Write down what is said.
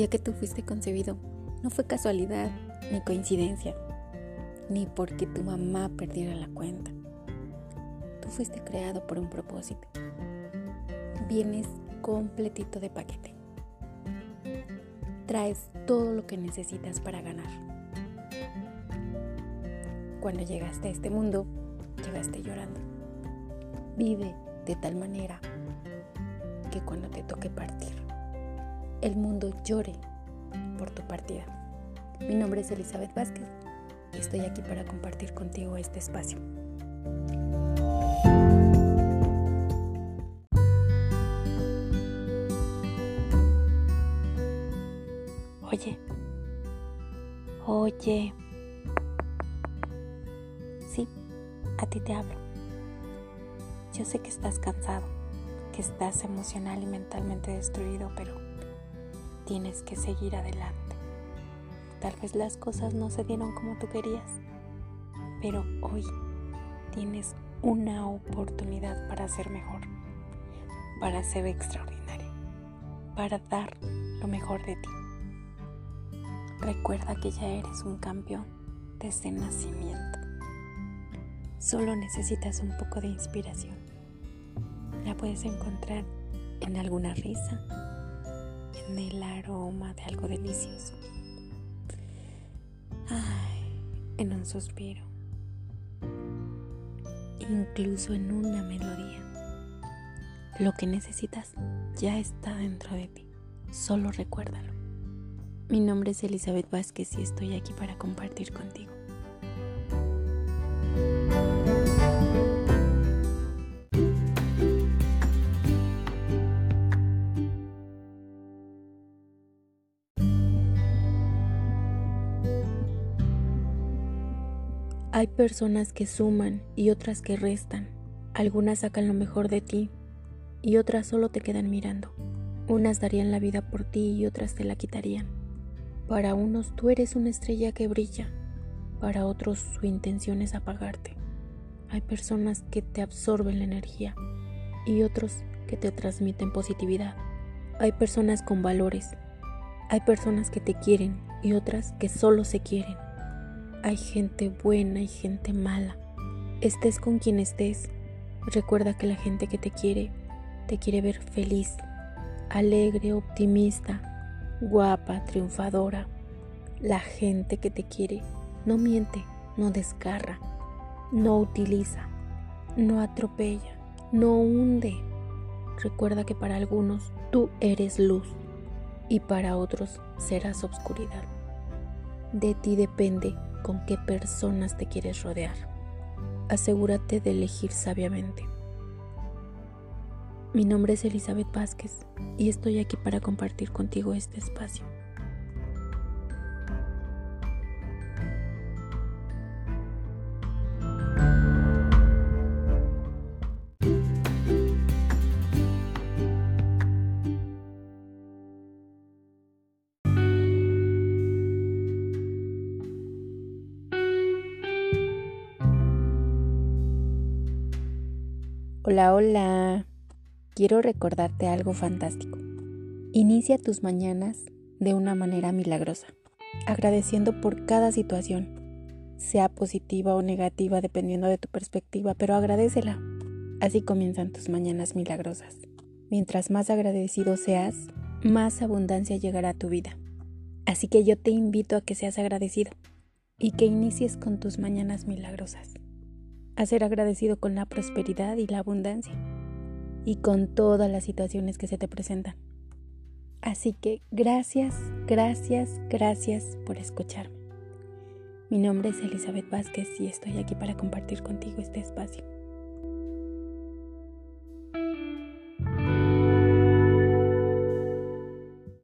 día que tú fuiste concebido no fue casualidad ni coincidencia, ni porque tu mamá perdiera la cuenta. Tú fuiste creado por un propósito. Vienes completito de paquete. Traes todo lo que necesitas para ganar. Cuando llegaste a este mundo, llegaste llorando. Vive de tal manera que cuando te toque partir, el mundo llore por tu partida. Mi nombre es Elizabeth Vázquez y estoy aquí para compartir contigo este espacio. Oye, oye, sí, a ti te hablo. Yo sé que estás cansado, que estás emocional y mentalmente destruido, pero tienes que seguir adelante. Tal vez las cosas no se dieron como tú querías, pero hoy tienes una oportunidad para ser mejor, para ser extraordinario, para dar lo mejor de ti. Recuerda que ya eres un campeón desde nacimiento. Solo necesitas un poco de inspiración. La puedes encontrar en alguna risa, en el aroma de algo delicioso, en un suspiro, incluso en una melodía. Lo que necesitas ya está dentro de ti, solo recuérdalo. Mi nombre es Elizabeth Vázquez y estoy aquí para compartir contigo. Hay personas que suman y otras que restan. Algunas sacan lo mejor de ti y otras solo te quedan mirando. Unas darían la vida por ti y otras te la quitarían. Para unos tú eres una estrella que brilla, para otros su intención es apagarte. Hay personas que te absorben la energía y otros que te transmiten positividad. Hay personas con valores, hay personas que te quieren y otras que solo se quieren. Hay gente buena y gente mala. Estés con quien estés, recuerda que la gente que te quiere, te quiere ver feliz, alegre, optimista, guapa, triunfadora. La gente que te quiere no miente, no desgarra, no utiliza, no atropella, no hunde. Recuerda que para algunos tú eres luz y para otros serás obscuridad. De ti depende con qué personas te quieres rodear. Asegúrate de elegir sabiamente. Mi nombre es Elizabeth Vázquez y estoy aquí para compartir contigo este espacio. Hola, hola. Quiero recordarte algo fantástico. Inicia tus mañanas de una manera milagrosa, agradeciendo por cada situación, sea positiva o negativa dependiendo de tu perspectiva, pero agradecela. Así comienzan tus mañanas milagrosas. Mientras más agradecido seas, más abundancia llegará a tu vida. Así que yo te invito a que seas agradecido y que inicies con tus mañanas milagrosas a ser agradecido con la prosperidad y la abundancia y con todas las situaciones que se te presentan. Así que gracias, gracias, gracias por escucharme. Mi nombre es Elizabeth Vázquez y estoy aquí para compartir contigo este espacio.